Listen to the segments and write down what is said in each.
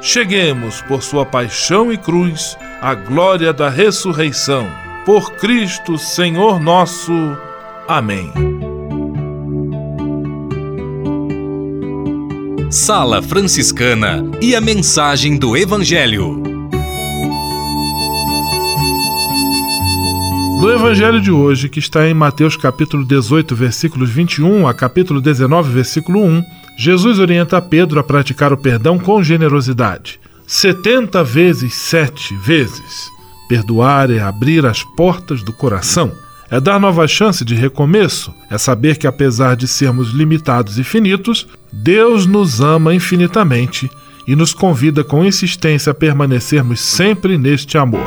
cheguemos, por sua paixão e cruz, à glória da ressurreição. Por Cristo, Senhor nosso. Amém. Sala Franciscana e a mensagem do Evangelho. No Evangelho de hoje, que está em Mateus capítulo 18, versículos 21 a capítulo 19, versículo 1, Jesus orienta Pedro a praticar o perdão com generosidade. 70 vezes sete vezes. Perdoar é abrir as portas do coração. É dar nova chance de recomeço. É saber que, apesar de sermos limitados e finitos, Deus nos ama infinitamente e nos convida com insistência a permanecermos sempre neste amor.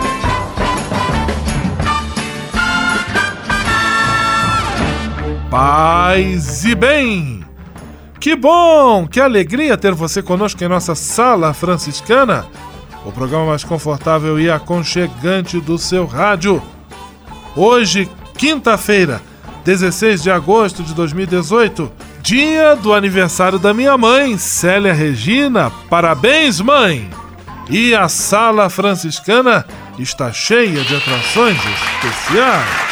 Paz e bem! Que bom, que alegria ter você conosco em nossa Sala Franciscana, o programa mais confortável e aconchegante do seu rádio. Hoje, quinta-feira, 16 de agosto de 2018, dia do aniversário da minha mãe, Célia Regina. Parabéns, mãe! E a sala franciscana está cheia de atrações especiais.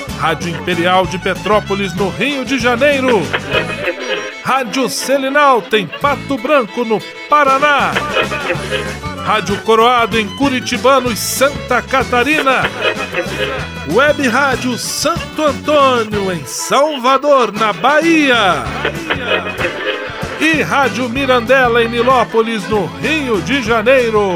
Rádio Imperial de Petrópolis no Rio de Janeiro. Rádio Selinal tem Pato Branco no Paraná. Rádio Coroado em Curitibanos, Santa Catarina. Web Rádio Santo Antônio em Salvador, na Bahia. E Rádio Mirandela em Nilópolis, no Rio de Janeiro.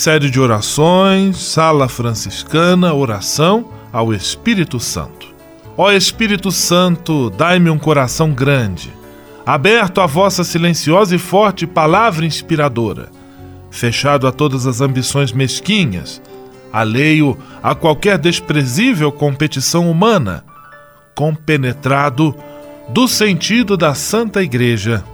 Série de orações, Sala Franciscana, oração ao Espírito Santo. Ó Espírito Santo, dai-me um coração grande, aberto à vossa silenciosa e forte palavra inspiradora, fechado a todas as ambições mesquinhas, alheio a qualquer desprezível competição humana, compenetrado do sentido da Santa Igreja.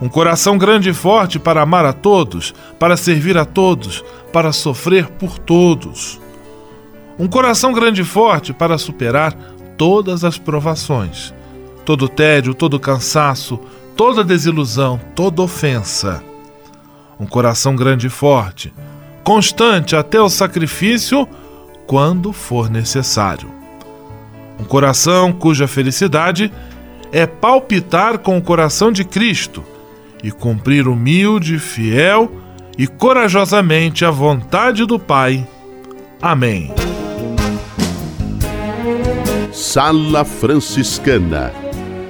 Um coração grande e forte para amar a todos, para servir a todos, para sofrer por todos. Um coração grande e forte para superar todas as provações, todo tédio, todo cansaço, toda desilusão, toda ofensa. Um coração grande e forte, constante até o sacrifício quando for necessário. Um coração cuja felicidade é palpitar com o coração de Cristo e cumprir humilde, fiel e corajosamente a vontade do Pai. Amém. Sala Franciscana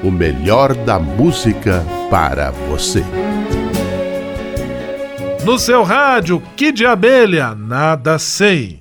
o melhor da música para você. No seu rádio, que de abelha, nada sei.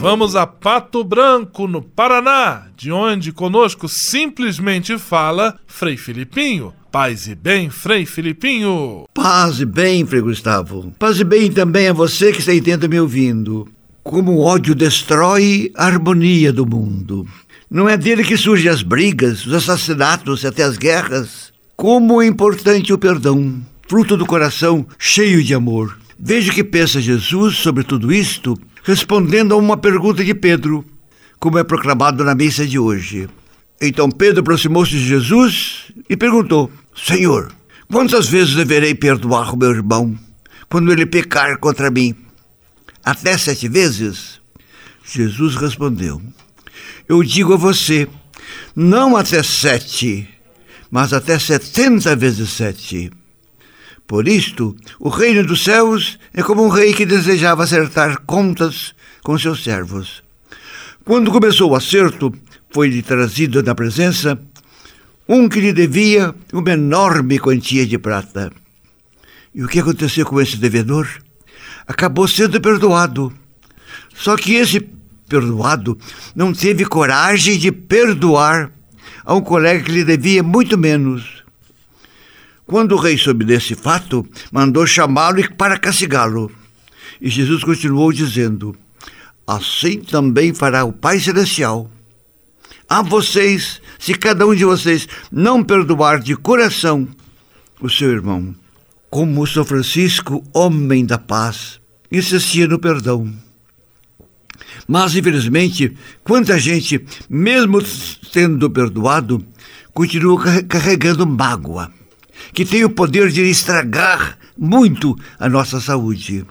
Vamos a Pato Branco, no Paraná, de onde conosco simplesmente fala Frei Filipinho. Paz e bem, Frei Filipinho. Paz e bem, Frei Gustavo. Paz e bem também a você que está intenta me ouvindo. Como o ódio destrói a harmonia do mundo. Não é dele que surgem as brigas, os assassinatos e até as guerras. Como é importante o perdão, fruto do coração cheio de amor. Veja o que pensa Jesus sobre tudo isto, respondendo a uma pergunta de Pedro, como é proclamado na missa de hoje. Então Pedro aproximou-se de Jesus e perguntou: Senhor, quantas vezes deverei perdoar o meu irmão quando ele pecar contra mim? Até sete vezes? Jesus respondeu: Eu digo a você, não até sete, mas até setenta vezes sete. Por isto, o reino dos céus é como um rei que desejava acertar contas com seus servos. Quando começou o acerto, foi-lhe trazido na presença um que lhe devia uma enorme quantia de prata. E o que aconteceu com esse devedor? Acabou sendo perdoado. Só que esse perdoado não teve coragem de perdoar a um colega que lhe devia muito menos. Quando o rei soube desse fato, mandou chamá-lo para castigá-lo. E Jesus continuou dizendo: Assim também fará o Pai Celestial a vocês, se cada um de vocês não perdoar de coração o seu irmão. Como São Francisco, homem da paz, insistia no perdão. Mas, infelizmente, quanta gente, mesmo tendo perdoado, continua carregando mágoa, que tem o poder de estragar muito a nossa saúde.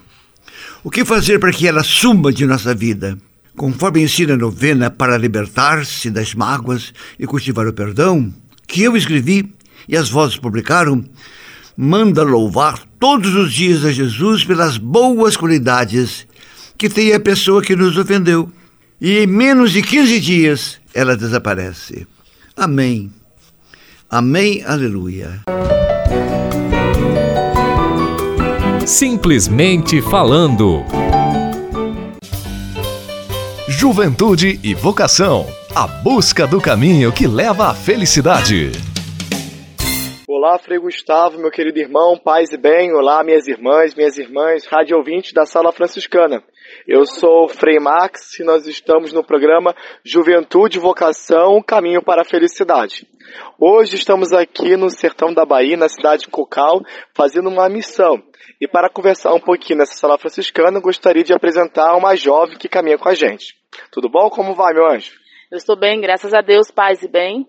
O que fazer para que ela suma de nossa vida? conforme ensina a novena para libertar-se das mágoas e cultivar o perdão, que eu escrevi e as vozes publicaram, manda louvar todos os dias a Jesus pelas boas qualidades que tem a pessoa que nos ofendeu. E em menos de 15 dias ela desaparece. Amém. Amém, aleluia. Simplesmente falando. Juventude e vocação. A busca do caminho que leva à felicidade. Olá, Frei Gustavo, meu querido irmão, paz e bem. Olá, minhas irmãs, minhas irmãs, rádio ouvintes da Sala Franciscana. Eu sou Frei Max e nós estamos no programa Juventude Vocação, Caminho para a Felicidade. Hoje estamos aqui no sertão da Bahia, na cidade de Cocal, fazendo uma missão. E para conversar um pouquinho nessa sala franciscana, gostaria de apresentar uma jovem que caminha com a gente. Tudo bom? Como vai, meu anjo? Eu estou bem, graças a Deus, paz e bem.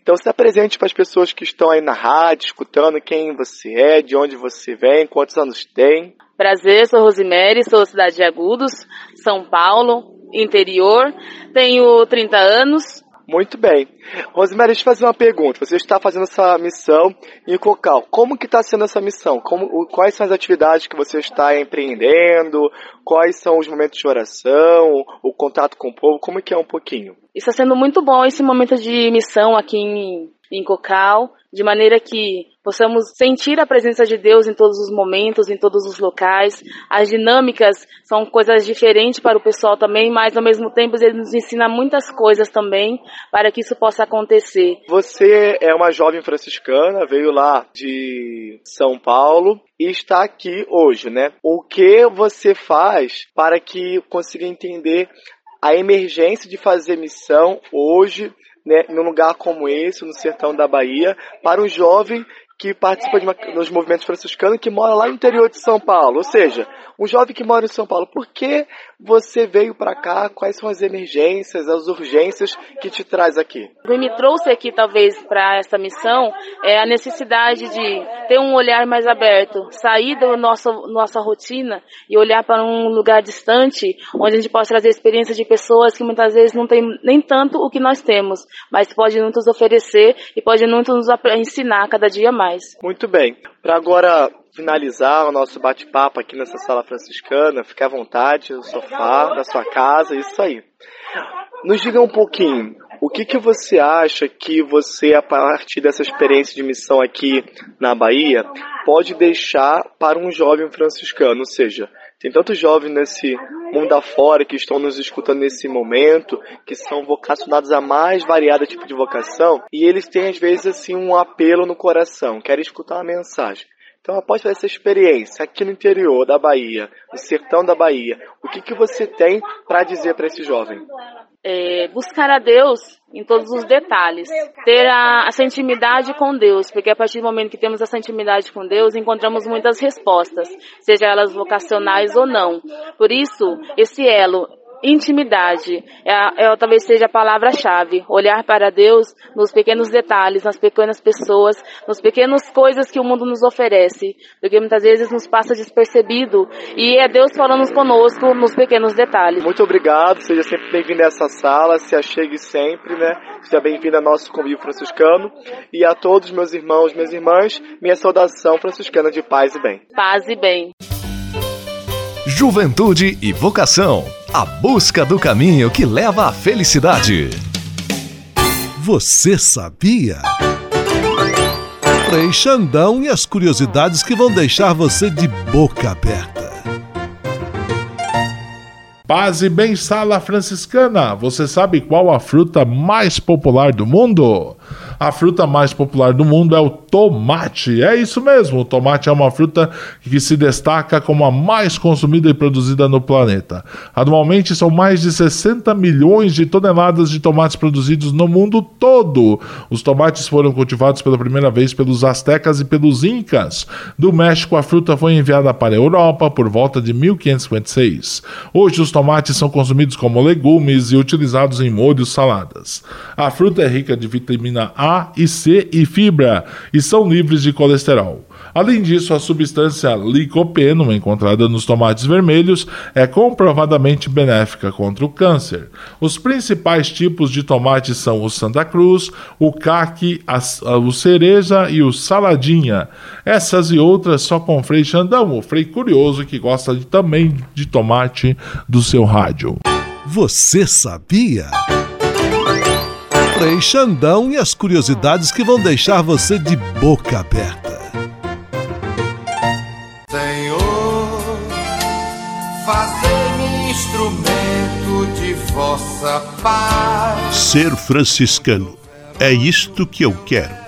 Então se apresente para as pessoas que estão aí na rádio, escutando quem você é, de onde você vem, quantos anos tem. Prazer, sou Rosemary, sou cidade de Agudos, São Paulo, interior, tenho 30 anos. Muito bem. Rosemary, deixa eu fazer uma pergunta. Você está fazendo essa missão em Cocal. Como que está sendo essa missão? Como, quais são as atividades que você está empreendendo? Quais são os momentos de oração? O contato com o povo? Como que é um pouquinho? Está sendo muito bom esse momento de missão aqui em, em Cocal, de maneira que possamos sentir a presença de Deus em todos os momentos, em todos os locais. As dinâmicas são coisas diferentes para o pessoal também, mas ao mesmo tempo ele nos ensina muitas coisas também para que isso possa acontecer. Você é uma jovem franciscana, veio lá de São Paulo e está aqui hoje, né? O que você faz para que consiga entender a emergência de fazer missão hoje né, num lugar como esse, no sertão da Bahia, para um jovem que participa de uma, dos movimentos franciscanos que mora lá no interior de São Paulo. Ou seja, um jovem que mora em São Paulo, por que você veio para cá? Quais são as emergências, as urgências que te traz aqui? O que me trouxe aqui, talvez, para essa missão é a necessidade de ter um olhar mais aberto, sair da nossa, nossa rotina e olhar para um lugar distante, onde a gente pode trazer experiências de pessoas que muitas vezes não têm nem tanto o que nós temos, mas pode nos oferecer e pode nos ensinar cada dia mais. Muito bem. Para agora finalizar o nosso bate-papo aqui nessa sala franciscana, fique à vontade no sofá da sua casa, isso aí. Nos diga um pouquinho, o que, que você acha que você, a partir dessa experiência de missão aqui na Bahia, pode deixar para um jovem franciscano? Ou seja, tem tantos jovens nesse mundo afora que estão nos escutando nesse momento, que são vocacionados a mais variado tipo de vocação, e eles têm às vezes assim um apelo no coração, querem escutar uma mensagem. Então, após essa experiência aqui no interior da Bahia, no sertão da Bahia, o que, que você tem para dizer para esse jovem? É, buscar a Deus em todos os detalhes, ter a, essa intimidade com Deus, porque a partir do momento que temos essa intimidade com Deus, encontramos muitas respostas, seja elas vocacionais ou não. Por isso, esse elo intimidade é, é, talvez seja a palavra-chave. Olhar para Deus nos pequenos detalhes, nas pequenas pessoas, nas pequenas coisas que o mundo nos oferece, porque muitas vezes nos passa despercebido e é Deus falando conosco nos pequenos detalhes. Muito obrigado, seja sempre bem-vindo a essa sala, se achegue sempre, né? Seja bem-vindo ao nosso convívio franciscano e a todos meus irmãos, minhas irmãs, minha saudação franciscana de paz e bem. Paz e bem. Juventude e vocação. A busca do caminho que leva à felicidade. Você sabia? Frei Xandão e as curiosidades que vão deixar você de boca aberta. Paz e bem, sala franciscana. Você sabe qual a fruta mais popular do mundo? A fruta mais popular do mundo é o tomate. É isso mesmo, o tomate é uma fruta que se destaca como a mais consumida e produzida no planeta. Anualmente são mais de 60 milhões de toneladas de tomates produzidos no mundo todo. Os tomates foram cultivados pela primeira vez pelos astecas e pelos incas. Do México, a fruta foi enviada para a Europa por volta de 1556. Hoje, os tomates são consumidos como legumes e utilizados em molhos saladas. A fruta é rica de vitamina A a e C e fibra e são livres de colesterol. Além disso, a substância licopeno, encontrada nos tomates vermelhos, é comprovadamente benéfica contra o câncer. Os principais tipos de tomate são o Santa Cruz, o caqui, o cereja e o saladinha. Essas e outras só com Frei Xandão, o Frei curioso que gosta de, também de tomate do seu rádio. Você sabia? Frei Xandão e as curiosidades que vão deixar você de boca aberta. Senhor, fazer-me instrumento de vossa paz. Ser franciscano é isto que eu quero.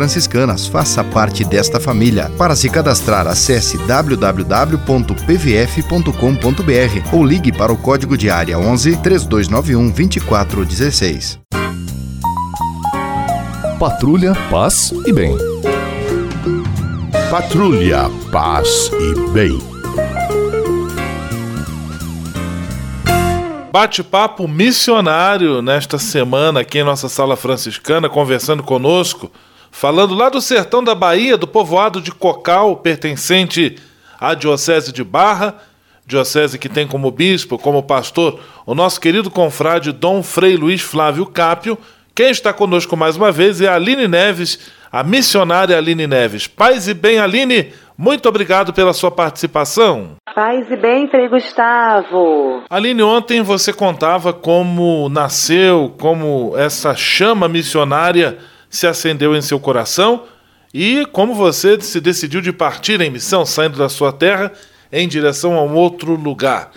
Franciscanas. Faça parte desta família. Para se cadastrar, acesse www.pvf.com.br ou ligue para o código de área 11 3291 2416. Patrulha, paz e bem. Patrulha, paz e bem. Bate-papo missionário nesta semana aqui em nossa sala franciscana, conversando conosco falando lá do sertão da Bahia, do povoado de Cocal, pertencente à Diocese de Barra, diocese que tem como bispo, como pastor, o nosso querido confrade Dom Frei Luiz Flávio Cápio. Quem está conosco mais uma vez é a Aline Neves, a missionária Aline Neves. Paz e bem, Aline, muito obrigado pela sua participação. Paz e bem, Frei Gustavo. Aline, ontem você contava como nasceu, como essa chama missionária se acendeu em seu coração e como você se decidiu de partir em missão, saindo da sua terra em direção a um outro lugar.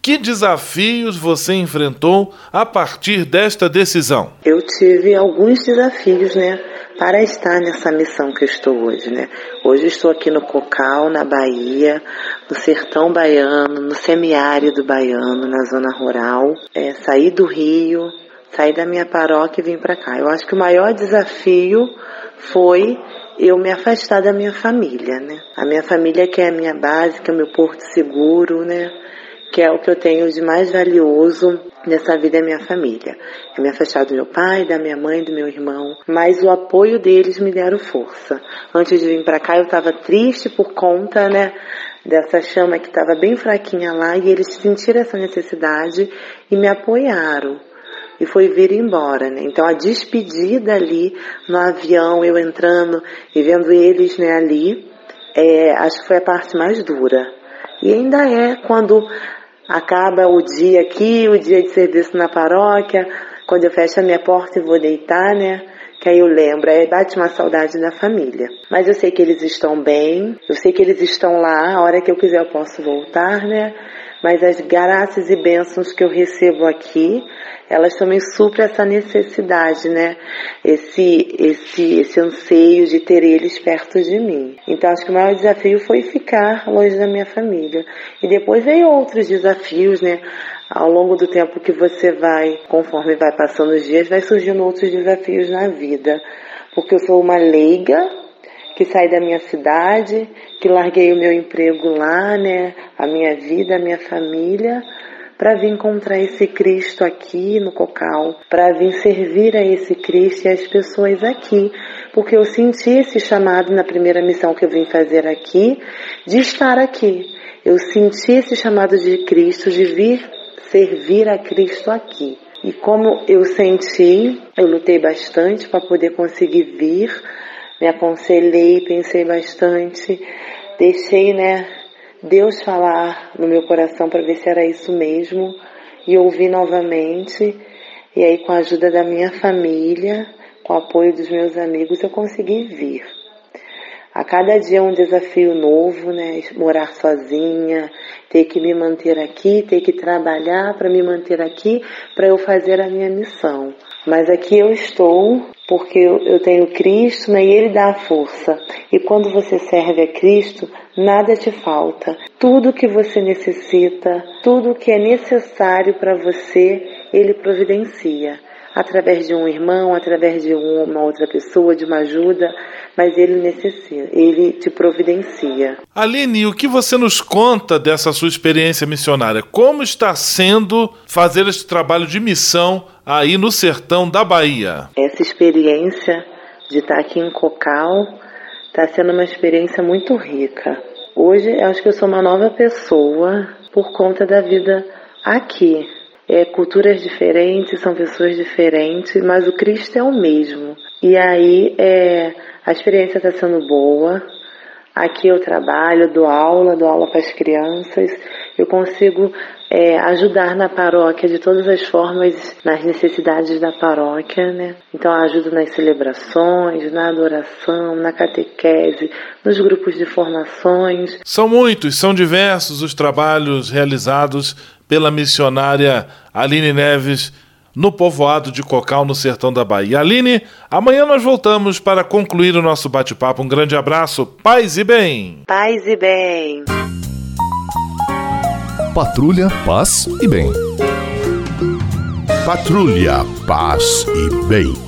Que desafios você enfrentou a partir desta decisão? Eu tive alguns desafios, né, para estar nessa missão que eu estou hoje, né? Hoje estou aqui no Cocal, na Bahia, no sertão baiano, no semiárido baiano, na zona rural. É, saí do Rio, saí da minha paróquia e vim para cá. Eu acho que o maior desafio foi eu me afastar da minha família, né? A minha família que é a minha base, que é o meu porto seguro, né? Que é o que eu tenho de mais valioso nessa vida é minha família. Eu me afastar do meu pai, da minha mãe, do meu irmão, mas o apoio deles me deram força. Antes de vir para cá eu estava triste por conta, né, dessa chama que estava bem fraquinha lá e eles sentiram essa necessidade e me apoiaram e foi vir embora, né? Então a despedida ali no avião, eu entrando e vendo eles, né, ali, é, acho que foi a parte mais dura. E ainda é quando acaba o dia aqui, o dia de serviço na paróquia, quando eu fecho a minha porta e vou deitar, né? Que aí eu lembro, aí bate uma saudade da família. Mas eu sei que eles estão bem, eu sei que eles estão lá, a hora que eu quiser eu posso voltar, né? Mas as graças e bênçãos que eu recebo aqui, elas também suprem essa necessidade, né? Esse, esse, esse anseio de ter eles perto de mim. Então acho que o maior desafio foi ficar longe da minha família. E depois veio outros desafios, né? Ao longo do tempo que você vai, conforme vai passando os dias, vai surgindo outros desafios na vida. Porque eu sou uma leiga que saí da minha cidade, que larguei o meu emprego lá, né? A minha vida, a minha família para vir encontrar esse Cristo aqui no Cocal, para vir servir a esse Cristo e as pessoas aqui, porque eu senti esse chamado na primeira missão que eu vim fazer aqui, de estar aqui. Eu senti esse chamado de Cristo de vir servir a Cristo aqui. E como eu senti, eu lutei bastante para poder conseguir vir, me aconselhei, pensei bastante, deixei, né, Deus falar no meu coração para ver se era isso mesmo e ouvi novamente. E aí, com a ajuda da minha família, com o apoio dos meus amigos, eu consegui vir. A cada dia é um desafio novo, né? Morar sozinha, ter que me manter aqui, ter que trabalhar para me manter aqui, para eu fazer a minha missão. Mas aqui eu estou porque eu, tenho Cristo né, e Ele dá a força. E quando você serve a Cristo, nada te falta. Tudo que você necessita, tudo que é necessário para você, Ele providencia através de um irmão, através de uma outra pessoa, de uma ajuda, mas ele necessita, ele te providencia. Aline, o que você nos conta dessa sua experiência missionária? Como está sendo fazer esse trabalho de missão aí no sertão da Bahia? Essa experiência de estar aqui em Cocal está sendo uma experiência muito rica. Hoje eu acho que eu sou uma nova pessoa por conta da vida aqui é, culturas diferentes, são pessoas diferentes, mas o Cristo é o mesmo. E aí é, a experiência está sendo boa. Aqui eu trabalho, dou aula, dou aula para as crianças. Eu consigo é, ajudar na paróquia de todas as formas, nas necessidades da paróquia, né? Então eu ajudo nas celebrações, na adoração, na catequese, nos grupos de formações. São muitos, são diversos os trabalhos realizados pela missionária Aline Neves no povoado de Cocal, no sertão da Bahia. Aline, amanhã nós voltamos para concluir o nosso bate-papo. Um grande abraço, paz e bem. Paz e bem. Patrulha, paz e bem. Patrulha, paz e bem.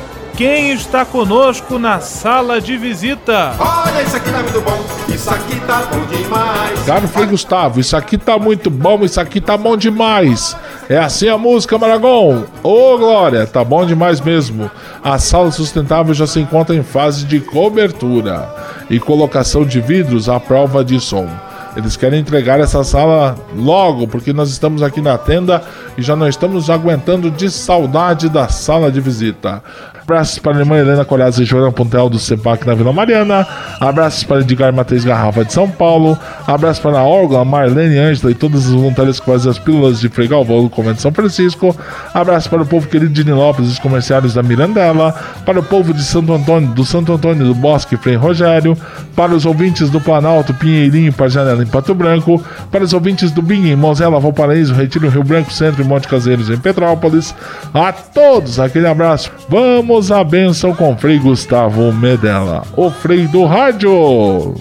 quem está conosco na sala de visita? Olha, isso aqui tá muito bom, isso aqui tá bom demais. Caro Frei Gustavo, isso aqui tá muito bom, isso aqui tá bom demais. É assim a música, Maragon? Ô, oh, Glória, tá bom demais mesmo. A sala sustentável já se encontra em fase de cobertura e colocação de vidros à prova de som. Eles querem entregar essa sala logo, porque nós estamos aqui na tenda e já não estamos aguentando de saudade da sala de visita. Abraços para a irmã Helena Colhadas e Joana Pontel do CEPAC na Vila Mariana. Abraços para Edgar Matheus Garrafa de São Paulo. Abraços para a Orga, Marlene Ângela e todos os voluntários que fazem as pílulas de Fregalvão do Convento de São Francisco. Abraços para o povo querido de Nilópolis, os comerciários da Mirandela. Para o povo de Santo Antônio, do Santo Antônio do Bosque, Frei Rogério. Para os ouvintes do Planalto, Pinheirinho, Janela em Pato Branco. Para os ouvintes do Bing, em Mosela, Valparaíso, Retiro, Rio Branco, Centro e Monte Caseiros em Petrópolis. A todos, aquele abraço. Vamos Vamos à bênção com Frei Gustavo Medella, o Frei do Rádio.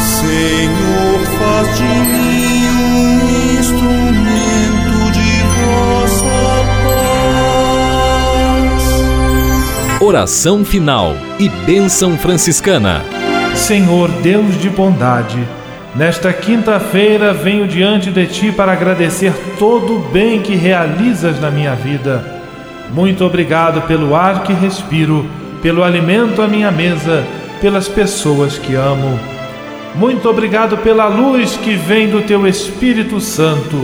Senhor, faz de mim um instrumento de vossa paz. Oração final e bênção franciscana. Senhor Deus de bondade, nesta quinta-feira venho diante de ti para agradecer todo o bem que realizas na minha vida muito obrigado pelo ar que respiro, pelo alimento à minha mesa, pelas pessoas que amo. Muito obrigado pela luz que vem do teu Espírito Santo.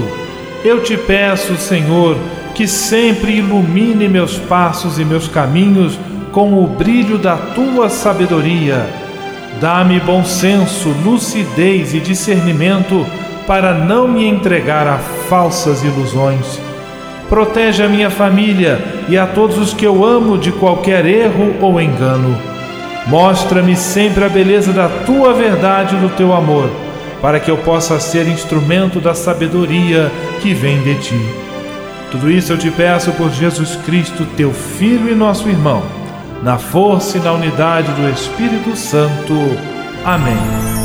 Eu te peço, Senhor, que sempre ilumine meus passos e meus caminhos com o brilho da tua sabedoria. Dá-me bom senso, lucidez e discernimento para não me entregar a falsas ilusões Protege a minha família e a todos os que eu amo de qualquer erro ou engano. Mostra-me sempre a beleza da tua verdade e do teu amor, para que eu possa ser instrumento da sabedoria que vem de ti. Tudo isso eu te peço por Jesus Cristo, teu Filho e nosso irmão, na força e na unidade do Espírito Santo. Amém.